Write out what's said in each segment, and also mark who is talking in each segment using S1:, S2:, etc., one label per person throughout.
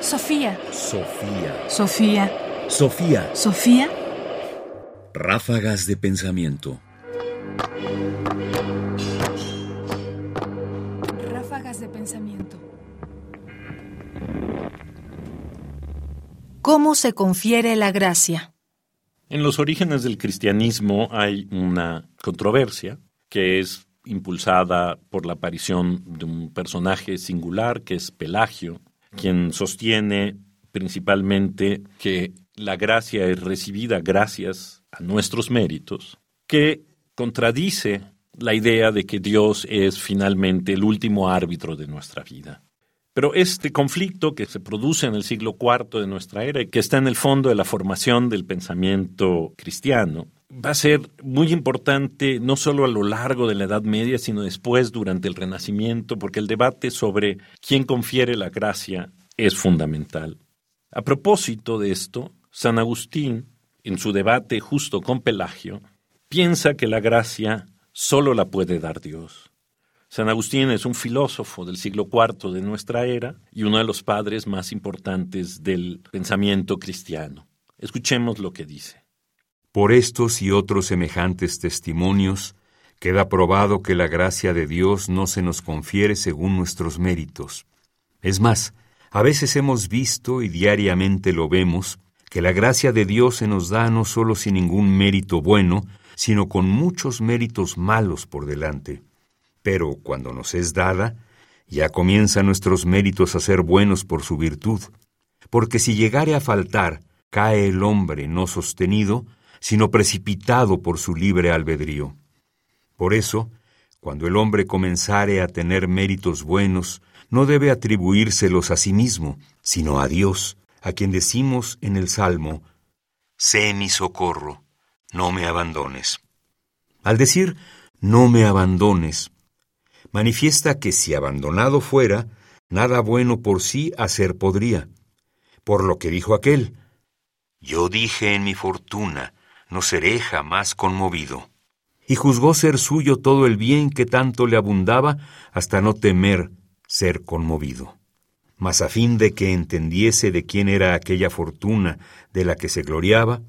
S1: Sofía.
S2: Sofía.
S1: Sofía.
S2: Sofía.
S1: Sofía.
S2: Ráfagas de pensamiento.
S1: Ráfagas de pensamiento. ¿Cómo se confiere la gracia?
S3: En los orígenes del cristianismo hay una controversia que es impulsada por la aparición de un personaje singular que es Pelagio, quien sostiene principalmente que la gracia es recibida gracias a nuestros méritos, que contradice la idea de que Dios es finalmente el último árbitro de nuestra vida. Pero este conflicto que se produce en el siglo IV de nuestra era y que está en el fondo de la formación del pensamiento cristiano, va a ser muy importante no solo a lo largo de la Edad Media, sino después durante el Renacimiento, porque el debate sobre quién confiere la gracia es fundamental. A propósito de esto, San Agustín, en su debate justo con Pelagio, piensa que la gracia solo la puede dar Dios. San Agustín es un filósofo del siglo IV de nuestra era y uno de los padres más importantes del pensamiento cristiano. Escuchemos lo que dice.
S4: Por estos y otros semejantes testimonios, queda probado que la gracia de Dios no se nos confiere según nuestros méritos. Es más, a veces hemos visto y diariamente lo vemos, que la gracia de Dios se nos da no solo sin ningún mérito bueno, sino con muchos méritos malos por delante. Pero cuando nos es dada, ya comienzan nuestros méritos a ser buenos por su virtud. Porque si llegare a faltar, cae el hombre no sostenido, sino precipitado por su libre albedrío. Por eso, cuando el hombre comenzare a tener méritos buenos, no debe atribuírselos a sí mismo, sino a Dios, a quien decimos en el Salmo, Sé mi socorro, no me abandones. Al decir, no me abandones, manifiesta que si abandonado fuera, nada bueno por sí hacer podría. Por lo que dijo aquel, Yo dije en mi fortuna, no seré jamás conmovido. Y juzgó ser suyo todo el bien que tanto le abundaba, hasta no temer ser conmovido. Mas a fin de que entendiese de quién era aquella fortuna de la que se gloriaba,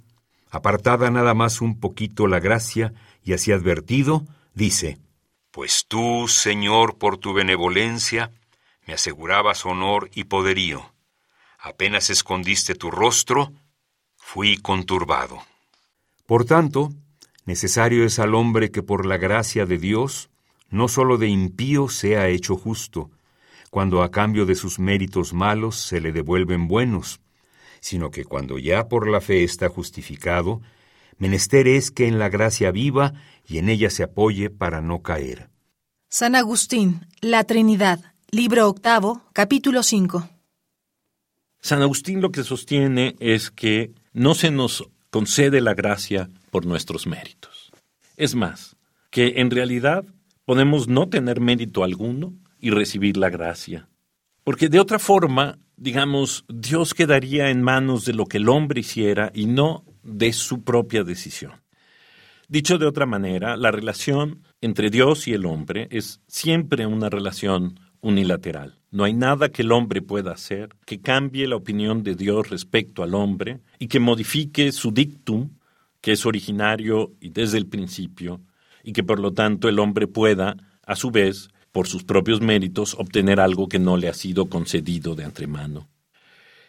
S4: apartada nada más un poquito la gracia y así advertido, dice, Pues tú, Señor, por tu benevolencia, me asegurabas honor y poderío. Apenas escondiste tu rostro, fui conturbado. Por tanto, necesario es al hombre que por la gracia de Dios, no sólo de impío sea hecho justo, cuando a cambio de sus méritos malos se le devuelven buenos, sino que cuando ya por la fe está justificado, menester es que en la gracia viva y en ella se apoye para no caer.
S1: San Agustín, La Trinidad, libro octavo, capítulo 5.
S3: San Agustín lo que sostiene es que no se nos concede la gracia por nuestros méritos. Es más, que en realidad podemos no tener mérito alguno y recibir la gracia. Porque de otra forma, digamos, Dios quedaría en manos de lo que el hombre hiciera y no de su propia decisión. Dicho de otra manera, la relación entre Dios y el hombre es siempre una relación unilateral. No hay nada que el hombre pueda hacer que cambie la opinión de Dios respecto al hombre y que modifique su dictum, que es originario y desde el principio, y que por lo tanto el hombre pueda, a su vez, por sus propios méritos, obtener algo que no le ha sido concedido de antemano.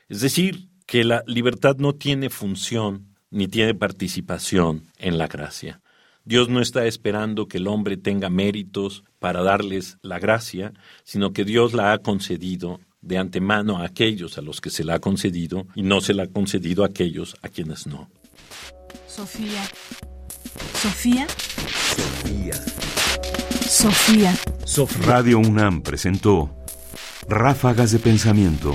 S3: Es decir, que la libertad no tiene función ni tiene participación en la gracia. Dios no está esperando que el hombre tenga méritos para darles la gracia, sino que Dios la ha concedido de antemano a aquellos a los que se la ha concedido y no se la ha concedido a aquellos a quienes no.
S1: Sofía. Sofía.
S2: Sofía.
S1: Sofía.
S4: Radio UNAM presentó Ráfagas de Pensamiento.